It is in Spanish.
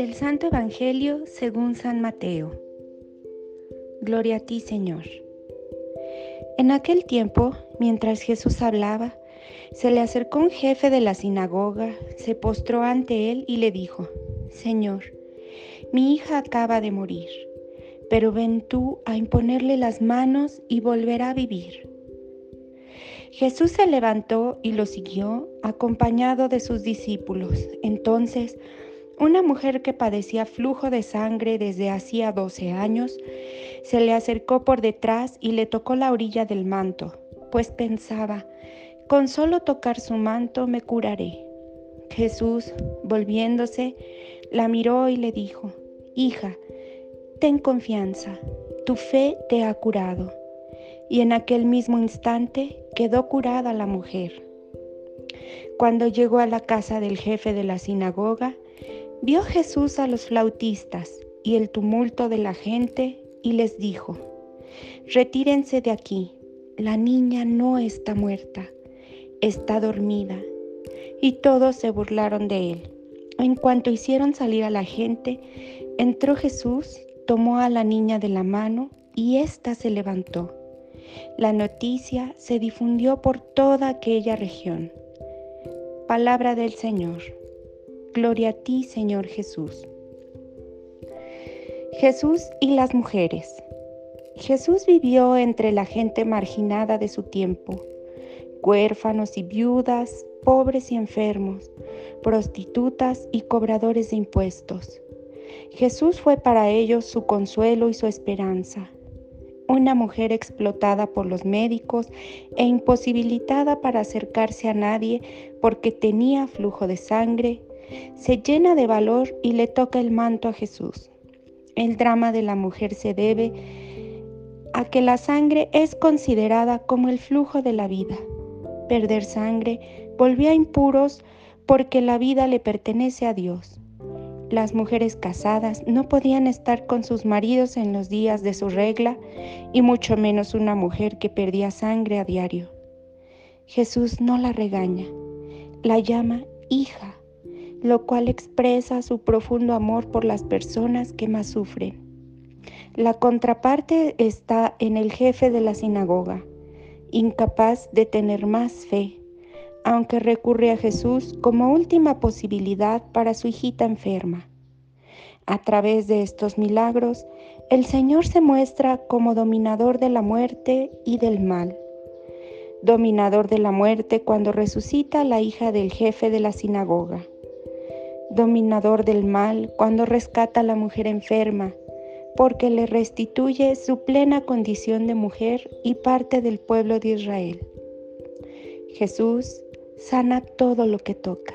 Del Santo Evangelio según San Mateo. Gloria a ti, Señor. En aquel tiempo, mientras Jesús hablaba, se le acercó un jefe de la sinagoga, se postró ante él y le dijo, Señor, mi hija acaba de morir, pero ven tú a imponerle las manos y volverá a vivir. Jesús se levantó y lo siguió, acompañado de sus discípulos. Entonces, una mujer que padecía flujo de sangre desde hacía 12 años se le acercó por detrás y le tocó la orilla del manto, pues pensaba, con solo tocar su manto me curaré. Jesús, volviéndose, la miró y le dijo, Hija, ten confianza, tu fe te ha curado. Y en aquel mismo instante quedó curada la mujer. Cuando llegó a la casa del jefe de la sinagoga, Vio Jesús a los flautistas y el tumulto de la gente y les dijo, Retírense de aquí, la niña no está muerta, está dormida. Y todos se burlaron de él. En cuanto hicieron salir a la gente, entró Jesús, tomó a la niña de la mano y ésta se levantó. La noticia se difundió por toda aquella región. Palabra del Señor. Gloria a ti, Señor Jesús. Jesús y las mujeres. Jesús vivió entre la gente marginada de su tiempo, huérfanos y viudas, pobres y enfermos, prostitutas y cobradores de impuestos. Jesús fue para ellos su consuelo y su esperanza. Una mujer explotada por los médicos e imposibilitada para acercarse a nadie porque tenía flujo de sangre, se llena de valor y le toca el manto a Jesús. El drama de la mujer se debe a que la sangre es considerada como el flujo de la vida. Perder sangre volvía impuros porque la vida le pertenece a Dios. Las mujeres casadas no podían estar con sus maridos en los días de su regla y mucho menos una mujer que perdía sangre a diario. Jesús no la regaña, la llama hija lo cual expresa su profundo amor por las personas que más sufren. La contraparte está en el jefe de la sinagoga, incapaz de tener más fe, aunque recurre a Jesús como última posibilidad para su hijita enferma. A través de estos milagros, el Señor se muestra como dominador de la muerte y del mal. Dominador de la muerte cuando resucita la hija del jefe de la sinagoga dominador del mal, cuando rescata a la mujer enferma, porque le restituye su plena condición de mujer y parte del pueblo de Israel. Jesús sana todo lo que toca.